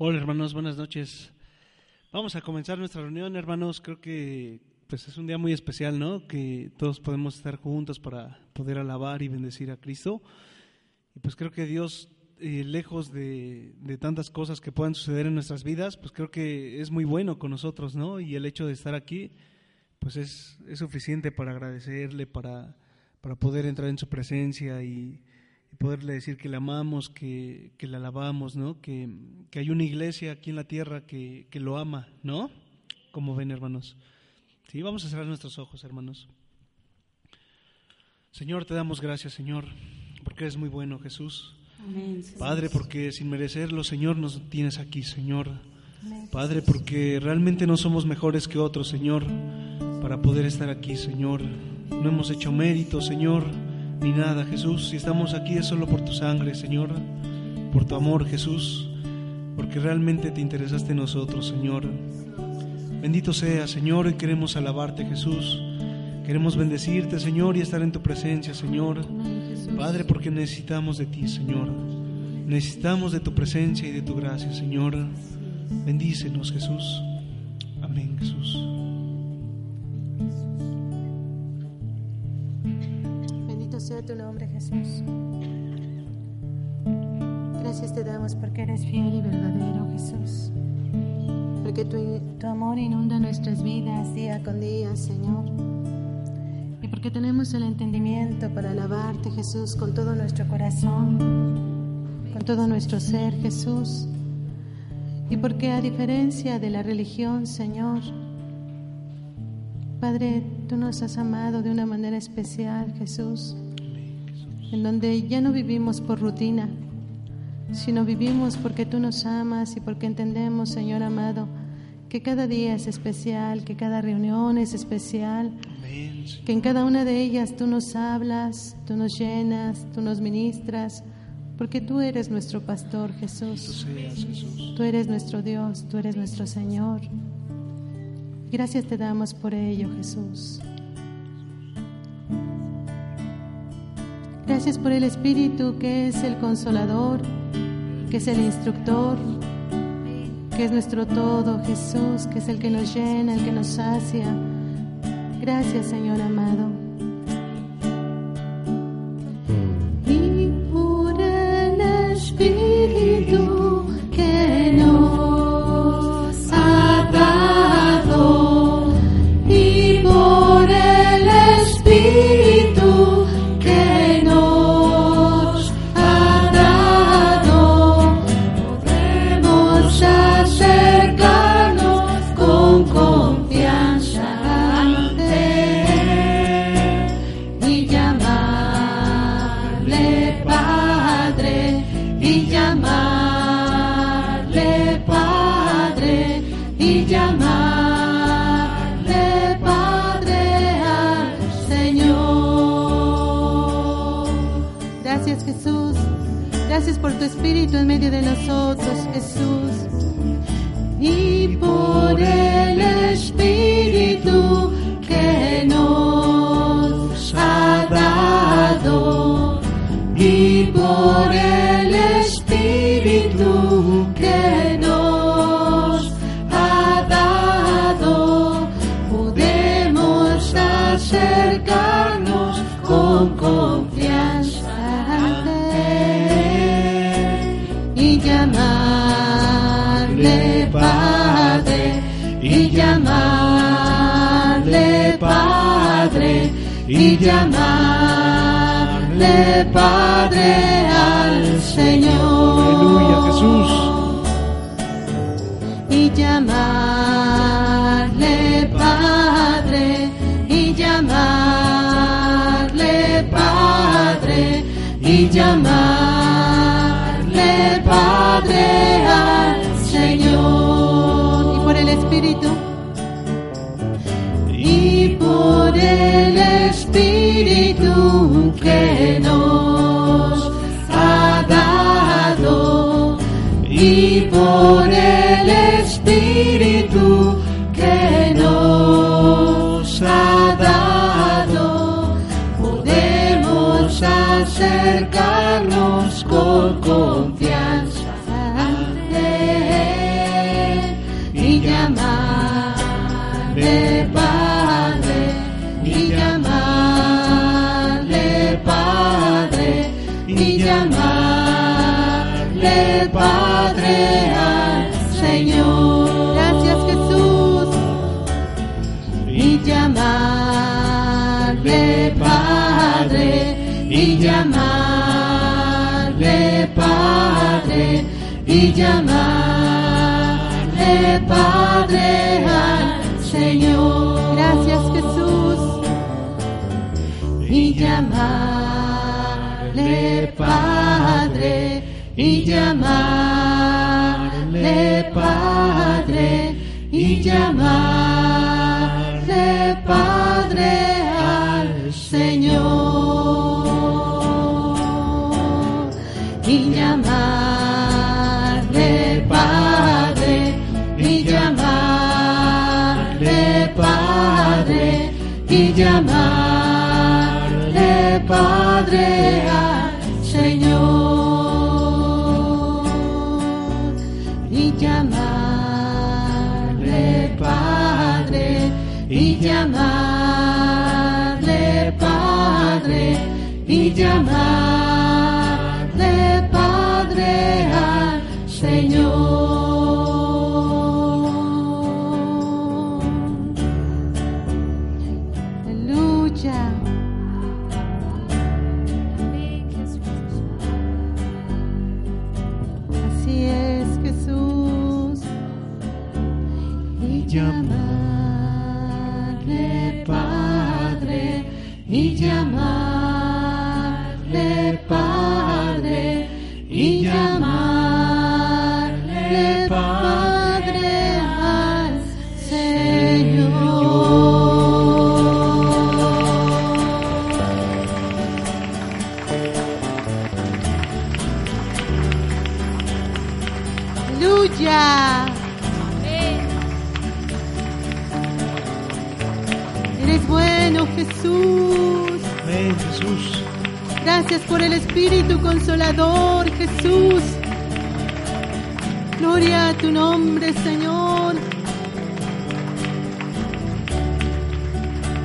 Hola hermanos, buenas noches. Vamos a comenzar nuestra reunión, hermanos. Creo que pues es un día muy especial, ¿no? Que todos podemos estar juntos para poder alabar y bendecir a Cristo. Y pues creo que Dios, eh, lejos de, de, tantas cosas que puedan suceder en nuestras vidas, pues creo que es muy bueno con nosotros, ¿no? Y el hecho de estar aquí, pues es, es suficiente para agradecerle, para, para poder entrar en su presencia y, y poderle decir que le amamos, que, que le alabamos, ¿no? Que, que, hay una iglesia aquí en la tierra que, que, lo ama, ¿no? Como ven, hermanos. Sí, vamos a cerrar nuestros ojos, hermanos. Señor, te damos gracias, Señor, porque eres muy bueno, Jesús. Amén, Padre, porque sin merecerlo, Señor, nos tienes aquí, Señor. Padre, porque realmente no somos mejores que otros, Señor, para poder estar aquí, Señor. No hemos hecho mérito, Señor ni nada, Jesús. Si estamos aquí es solo por tu sangre, Señor, por tu amor, Jesús, porque realmente te interesaste en nosotros, Señor. Bendito sea, Señor, y queremos alabarte, Jesús. Queremos bendecirte, Señor, y estar en tu presencia, Señor. Padre, porque necesitamos de ti, Señor. Necesitamos de tu presencia y de tu gracia, Señor. Bendícenos, Jesús. Amén, Jesús. Y porque tenemos el entendimiento para alabarte, Jesús, con todo nuestro corazón, con todo nuestro ser, Jesús. Y porque a diferencia de la religión, Señor, Padre, tú nos has amado de una manera especial, Jesús en donde ya no vivimos por rutina, sino vivimos porque tú nos amas y porque entendemos, Señor amado, que cada día es especial, que cada reunión es especial, que en cada una de ellas tú nos hablas, tú nos llenas, tú nos ministras, porque tú eres nuestro pastor, Jesús. Tú eres nuestro Dios, tú eres nuestro Señor. Gracias te damos por ello, Jesús. Gracias por el Espíritu que es el consolador, que es el instructor, que es nuestro todo, Jesús, que es el que nos llena, el que nos sacia. Gracias, Señor amado. Gracias por tu Espíritu en medio de nosotros, Jesús. Y por y llamarle Padre al Señor. Confianza ante Él y llamarle Padre, y llamarle Padre, y llamarle Padre al Señor. Gracias Jesús y llamarle Padre, y llamarle y llamarle Padre al Señor. Gracias Jesús. Y llamarle Padre, y llamarle Padre, y llamarle Padre al Señor. Llamarle Padre al Señor. Y llamarle Padre, y llamarle Padre, y llamarle Padre al Señor. Gracias por el Espíritu Consolador, Jesús. Gloria a tu nombre, Señor.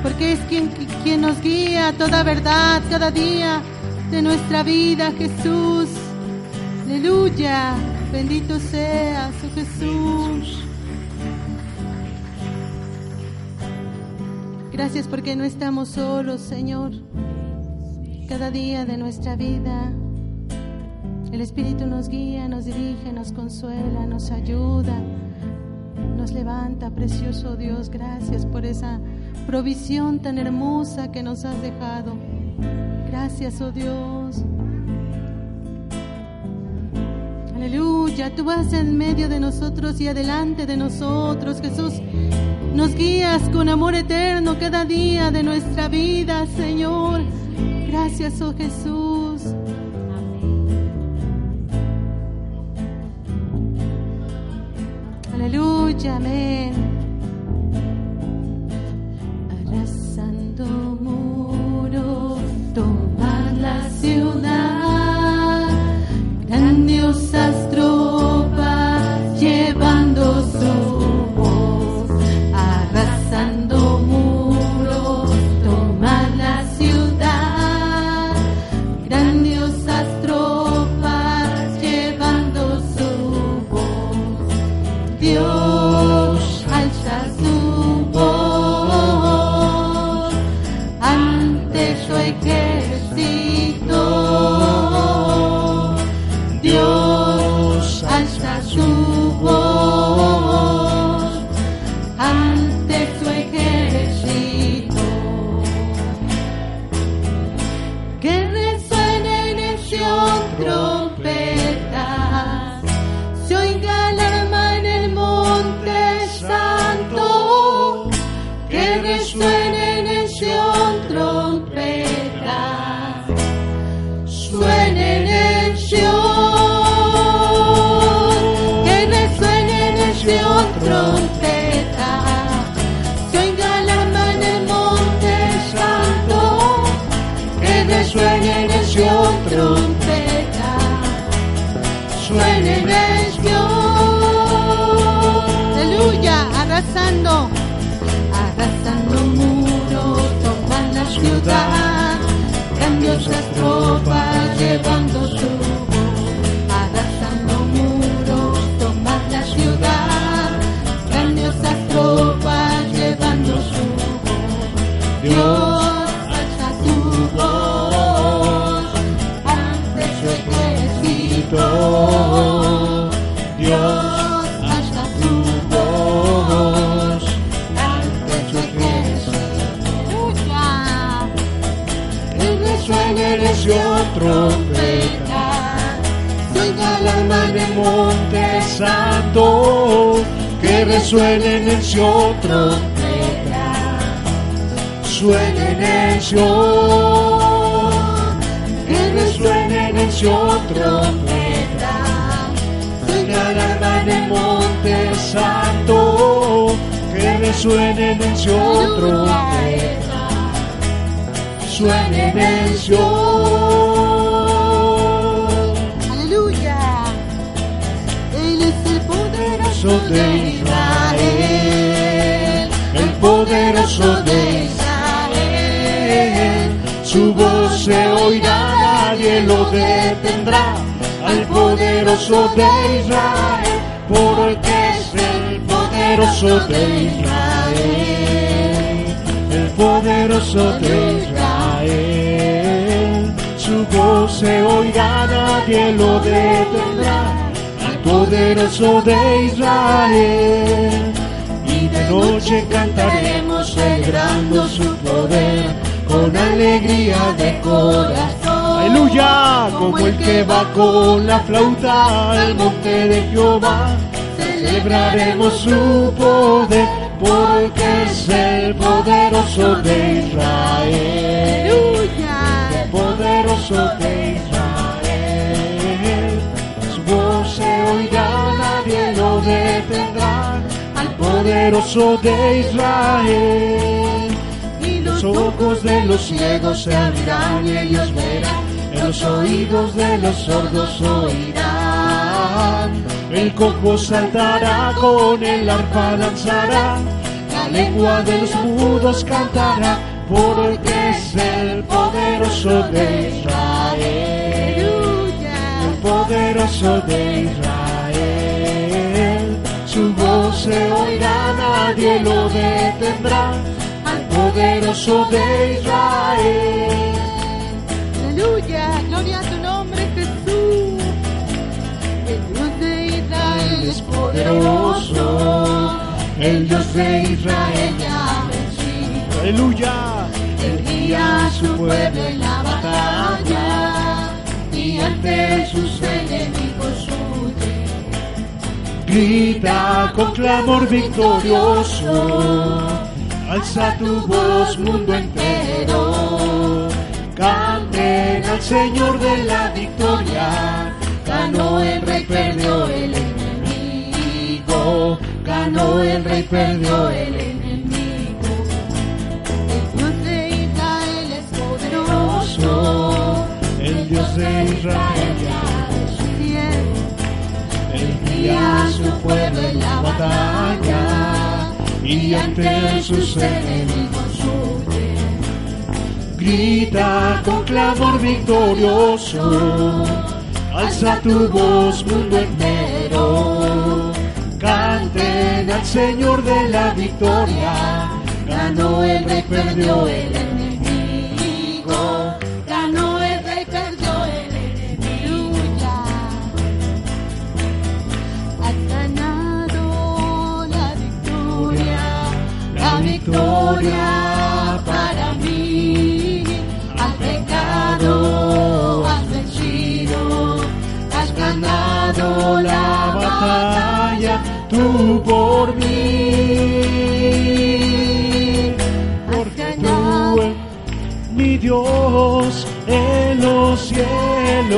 Porque es quien, quien nos guía toda verdad cada día de nuestra vida, Jesús. Aleluya. Bendito seas, oh Jesús. Gracias porque no estamos solos, Señor. Cada día de nuestra vida, el Espíritu nos guía, nos dirige, nos consuela, nos ayuda, nos levanta, precioso Dios. Gracias por esa provisión tan hermosa que nos has dejado. Gracias, oh Dios. Aleluya, tú vas en medio de nosotros y adelante de nosotros, Jesús. Nos guías con amor eterno cada día de nuestra vida, Señor. Gracias, oh Jesús. Aleluya, amén. Resuene Sion trompeta, suena la mano en monte santo, que resuene en Sion trompeta, suenen en Sion, que resuenen en Sion trompeta, la mano en monte santo, que resuenen en Sion trompeta, suenen en Sion. Aleluya. Él es el poderoso de Israel, el poderoso de Israel. Su voz se oirá, nadie lo detendrá. Al poderoso de Israel, porque es el poderoso de Israel, el poderoso de Israel. Su voz se oirá, nadie lo detendrá. Al poderoso de Israel. Y de noche cantaremos celebrando su poder con alegría de corazón. Aleluya, Como el que va con la flauta al monte de Jehová. Celebraremos su poder porque es el poderoso de Israel. Poderoso de Israel. Su voz se oirá, nadie lo detendrá. Al poderoso de Israel. Y los ojos de los ciegos se abrirán y ellos verán. En los oídos de los sordos oirán. El cojo saltará, con el arpa danzará. La lengua de los mudos cantará, porque es el poderoso de Israel. El poderoso de Israel. Su voz se oirá, nadie lo detendrá. Al poderoso de Israel. Aleluya, gloria a tu nombre Jesús. El Dios de Israel es poderoso. El Dios de Israel ya. Aleluya. Él guía a su pueblo en la batalla y ante sus enemigos huye. Grita con clamor victorioso, alza tu voz mundo entero. Canten al Señor de la victoria, ganó el rey, perdió el enemigo, ganó el rey, perdió el enemigo. De Israel. Él guía a su pueblo en la batalla y ante sus enemigos huye. Grita con clamor victorioso, alza tu voz mundo entero. Canten al Señor de la victoria, ganó el rey, perdió el victoria para mí. Al pecado has vencido, has ganado la batalla tú por mí. Dios en los cielos,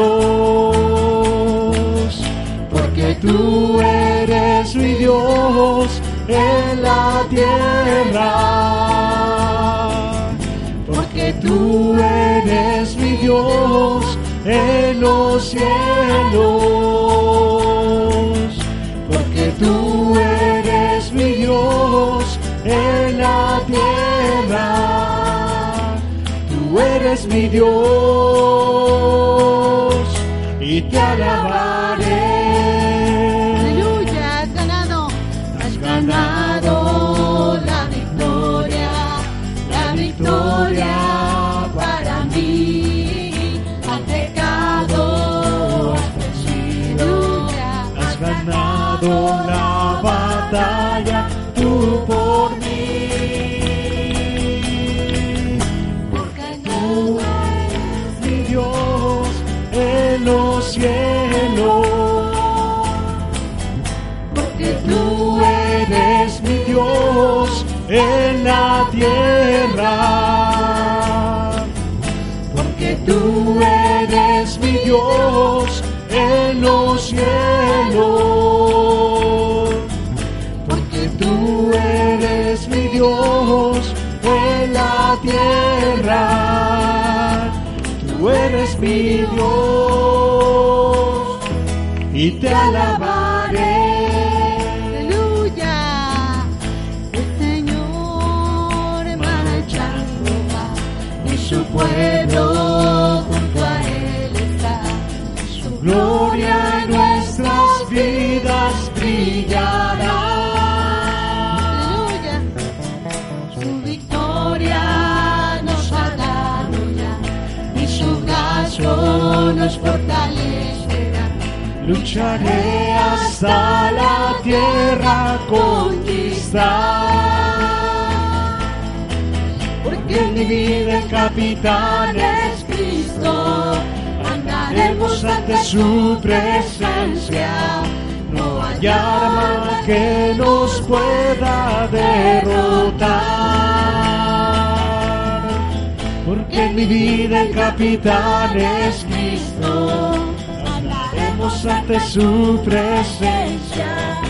porque tú eres mi Dios en la tierra, Dios en los cielos, porque tú eres mi Dios en la tierra, tú eres mi Dios y te alabaré. Y te alabaré. Aleluya, el Señor marchando va y su pueblo junto a él está. Su Gloria en nuestras vidas brillará. Aleluya, su victoria nos ha Lucharé hasta la tierra conquistar. Porque en mi vida el capitán es Cristo, Andaremos ante su presencia. No hay arma que nos pueda derrotar. Porque en mi vida el capitán es Cristo. Andaremos ante su presencia.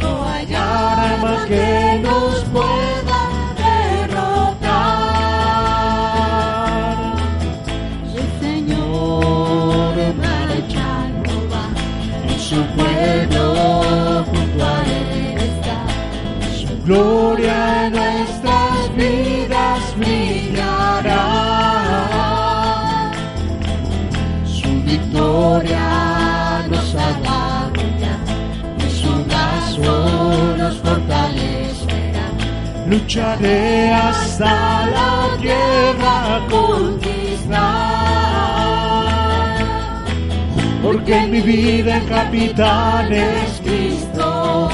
No hay arma que nos pueda derrotar. el Señor marchando va En su pueblo junto a está. Su gloria Lucharé hasta la tierra conquistar. Porque en mi vida el capitán es Cristo.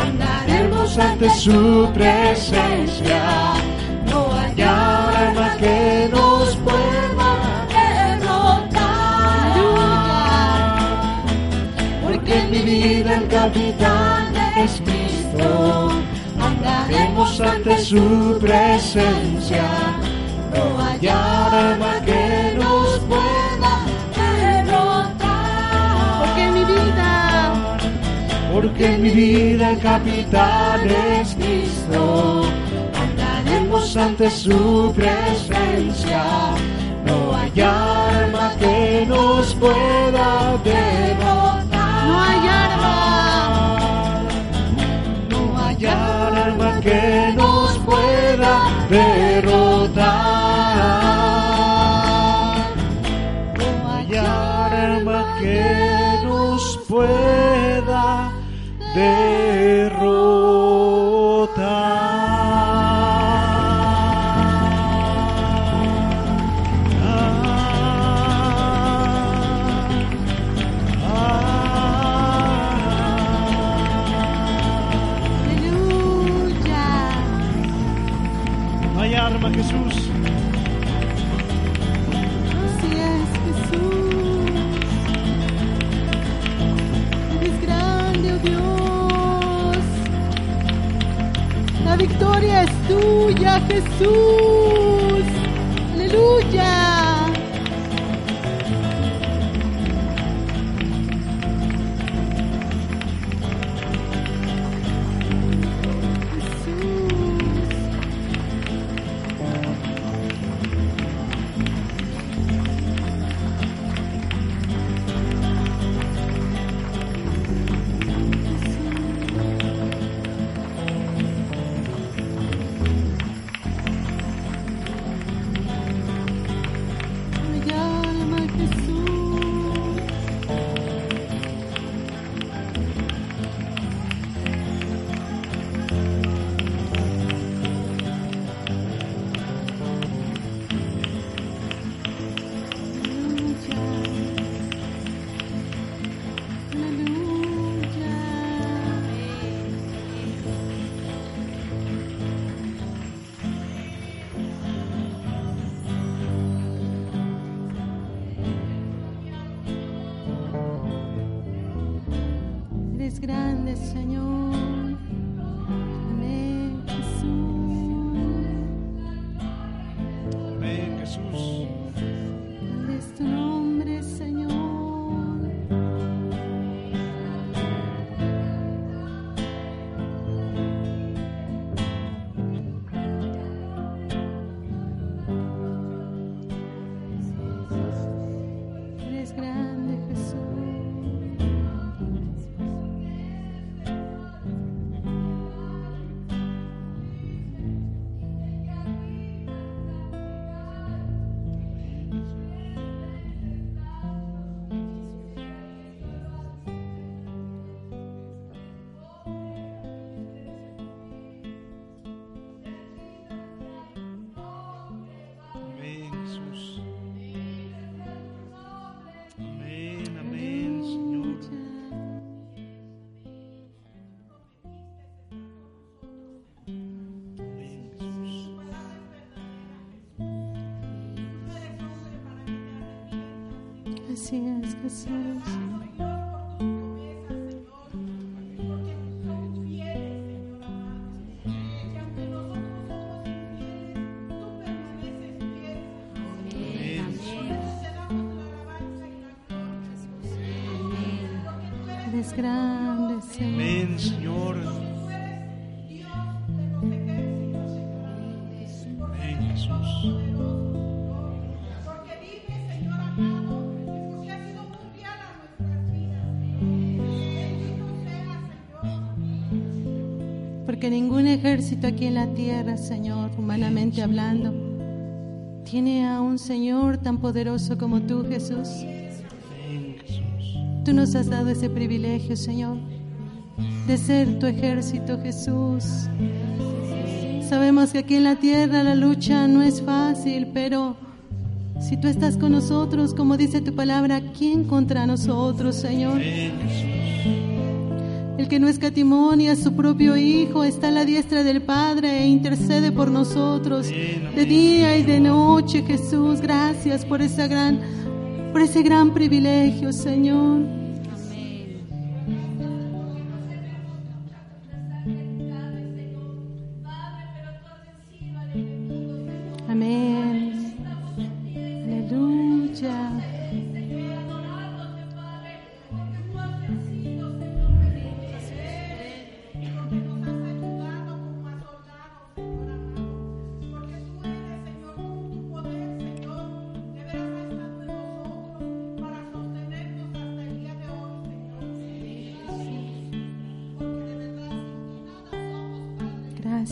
Andaremos ante su presencia. No hay arma que nos pueda derrotar. Porque en mi vida el capitán es Cristo. Andaremos ante su presencia. No hay arma que nos pueda derrotar. Porque mi vida, Porque mi vida el capitán es Cristo. Andaremos ante su presencia. No hay arma que nos pueda derrotar. no hay que nos pueda derrotar. No hay arma que nos pueda derrotar. Así es, Jesús. Amén, tierra, Señor, humanamente hablando, tiene a un Señor tan poderoso como tú, Jesús. Tú nos has dado ese privilegio, Señor, de ser tu ejército, Jesús. Sabemos que aquí en la tierra la lucha no es fácil, pero si tú estás con nosotros, como dice tu palabra, ¿quién contra nosotros, Señor? El que no escatimonia a su propio Hijo está a la diestra del Padre e intercede por nosotros de día y de noche, Jesús. Gracias por esa gran, por ese gran privilegio, Señor.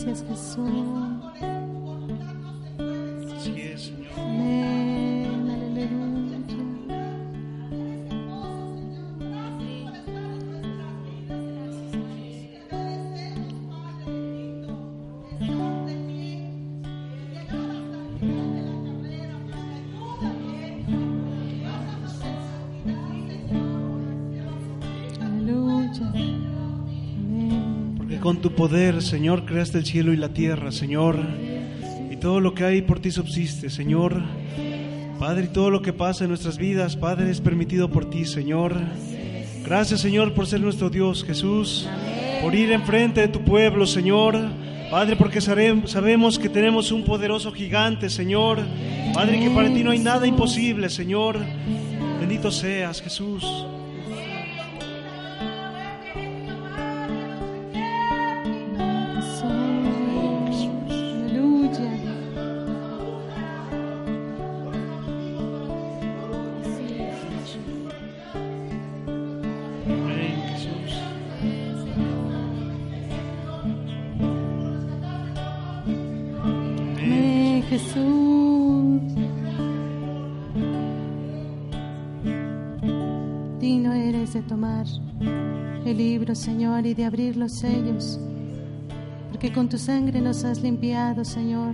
Gracias, Jesús. Con tu poder, Señor, creaste el cielo y la tierra, Señor. Y todo lo que hay por ti subsiste, Señor. Padre, y todo lo que pasa en nuestras vidas, Padre, es permitido por ti, Señor. Gracias, Señor, por ser nuestro Dios, Jesús. Por ir enfrente de tu pueblo, Señor. Padre, porque sabemos que tenemos un poderoso gigante, Señor. Padre, que para ti no hay nada imposible, Señor. Bendito seas, Jesús. Y de abrir los sellos, porque con tu sangre nos has limpiado, Señor.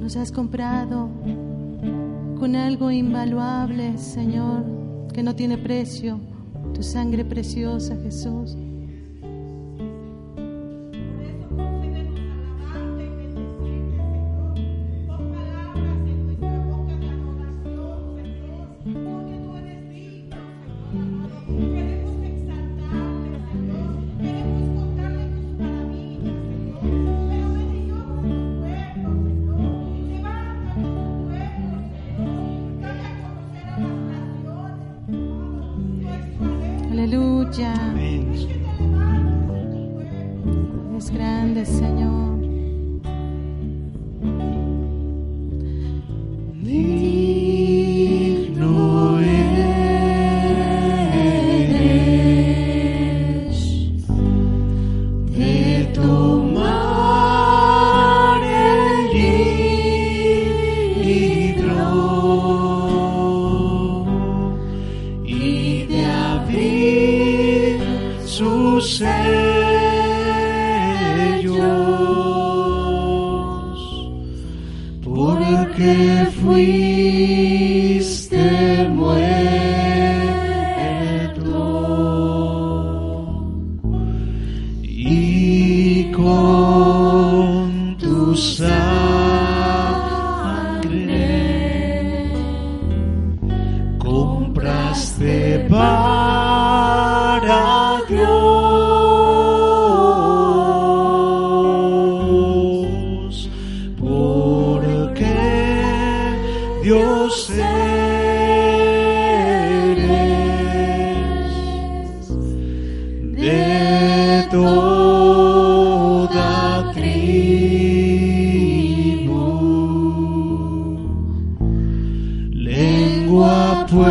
Nos has comprado con algo invaluable, Señor, que no tiene precio, tu sangre preciosa, Jesús. grande, Señor.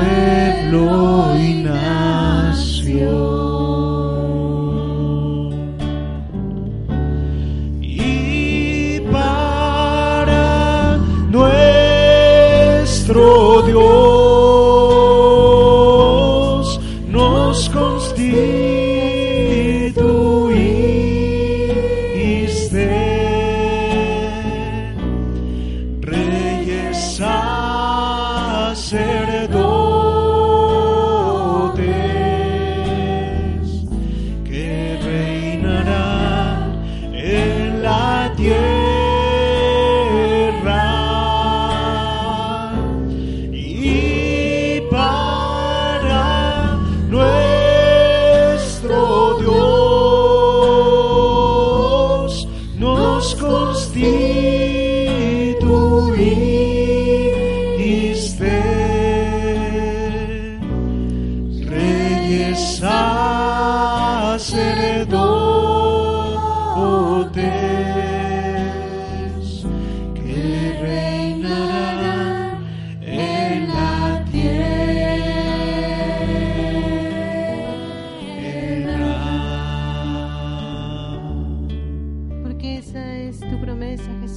pueblo y.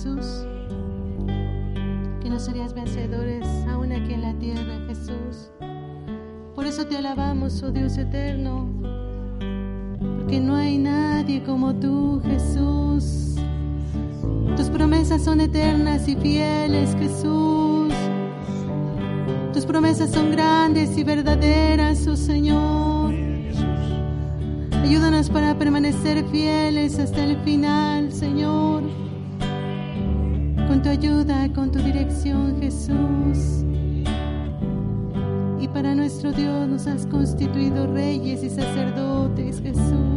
Jesús, que no serías vencedores aún aquí en la tierra, Jesús. Por eso te alabamos, oh Dios eterno, porque no hay nadie como tú, Jesús. Tus promesas son eternas y fieles, Jesús. Tus promesas son grandes y verdaderas, oh Señor. Ayúdanos para permanecer fieles hasta el final, Señor constituido reyes y sacerdotes, Jesús.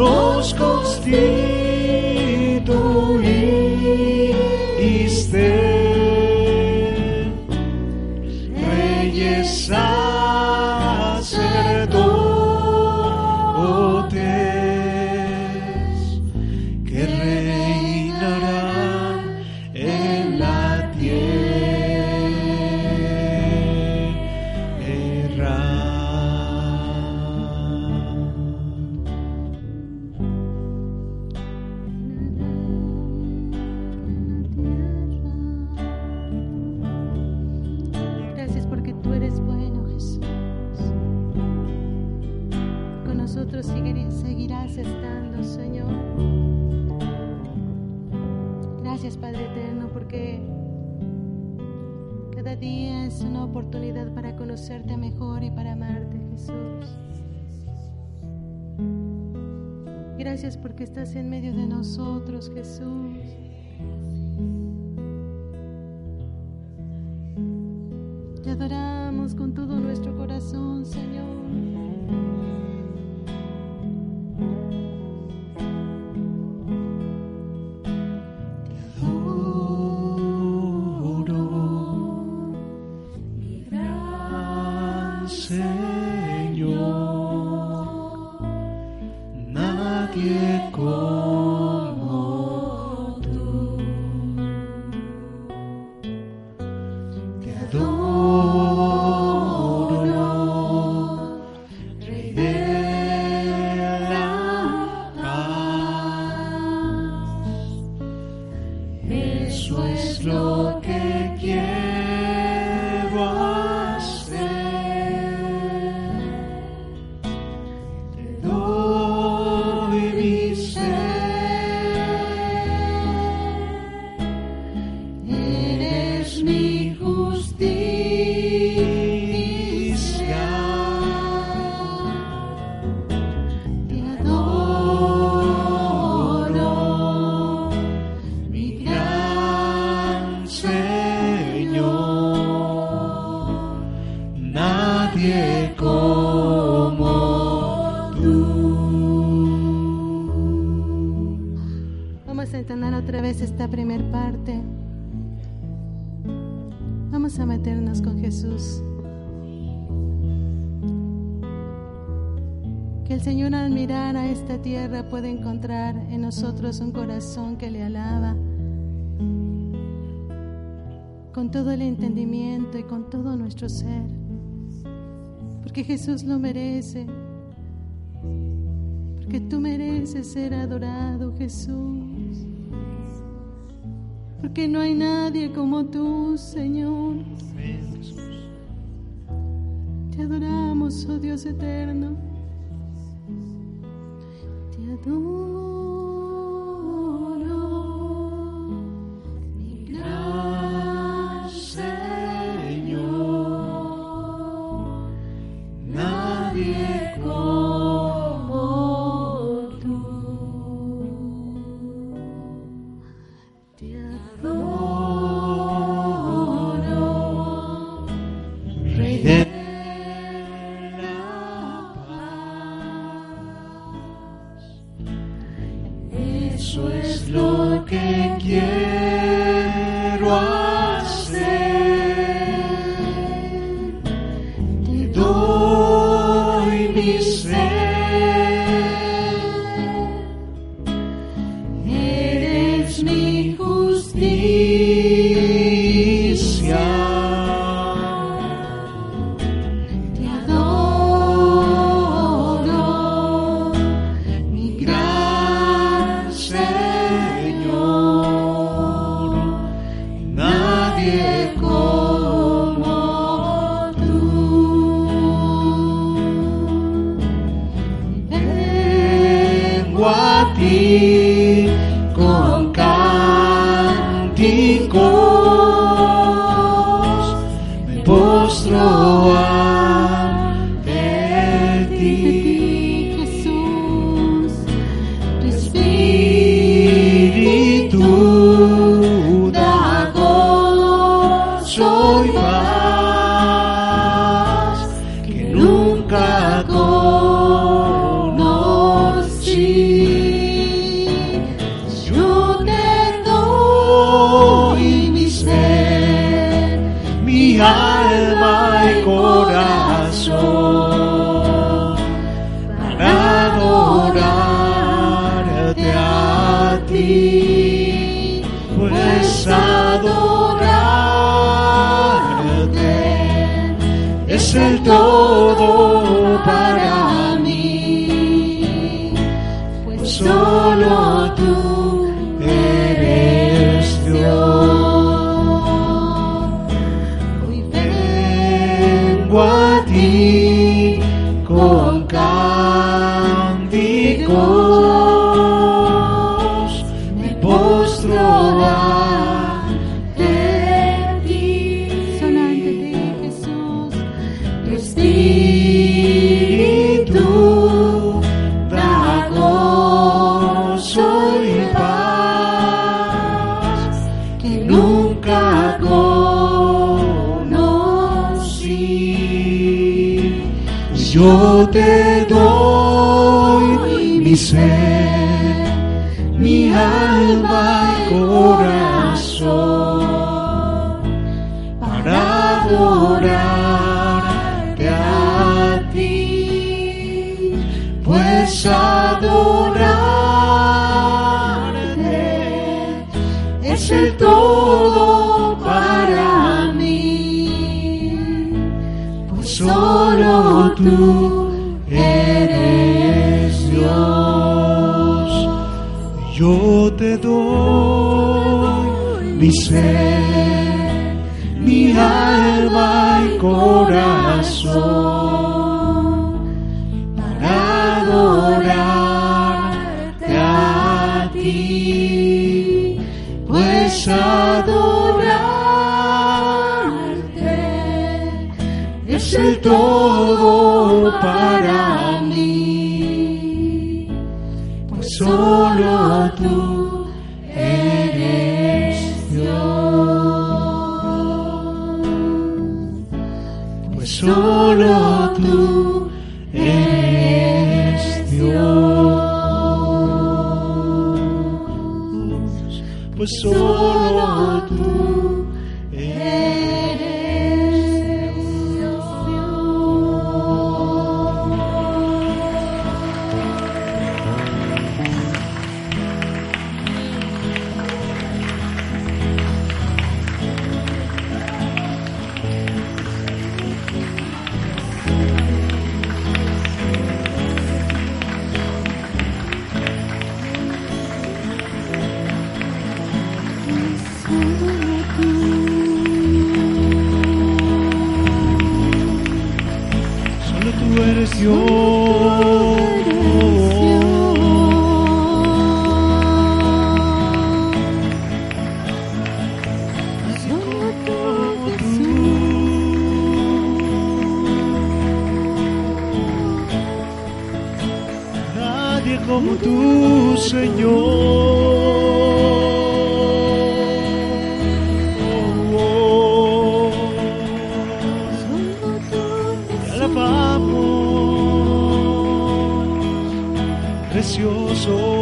nos constituye. Puede nosotros un corazón que le alaba con todo el entendimiento y con todo nuestro ser. Porque Jesús lo merece. Porque tú mereces ser adorado, Jesús. Porque no hay nadie como tú, Señor. Te adoramos, oh Dios eterno. Señor. 我的国家。day. ser, mi alma y corazón, para adorarte a ti, pues adorarte es el todo para mí, pues solo tú. Como tú, Señor. Precioso.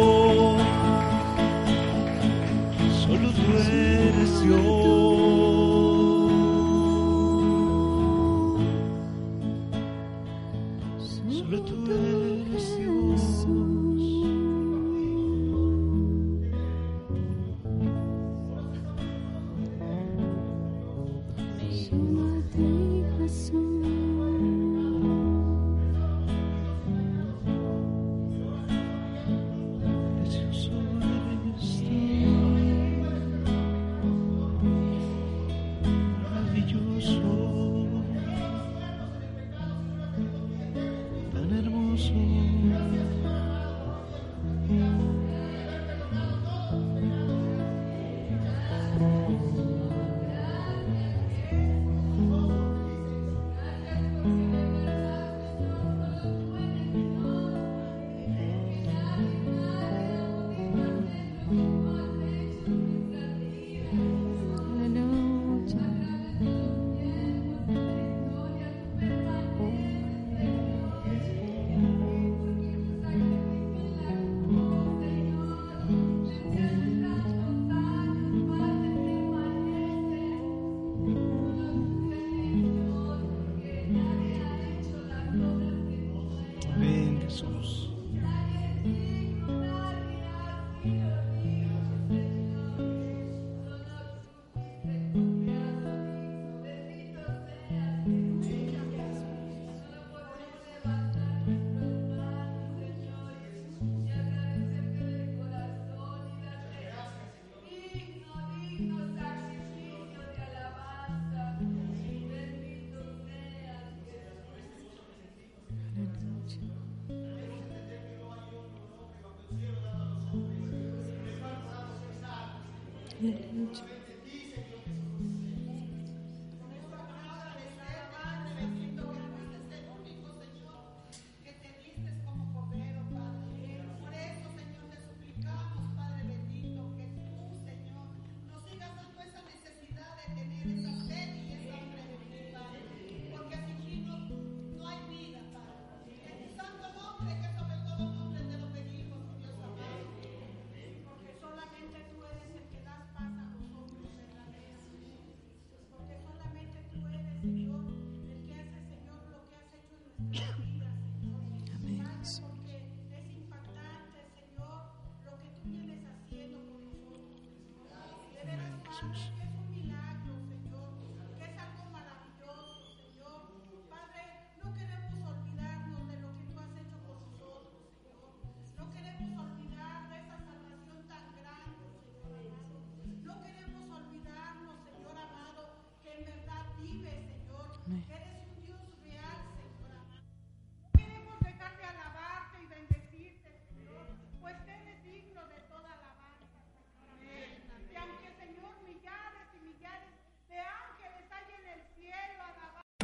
Jesus.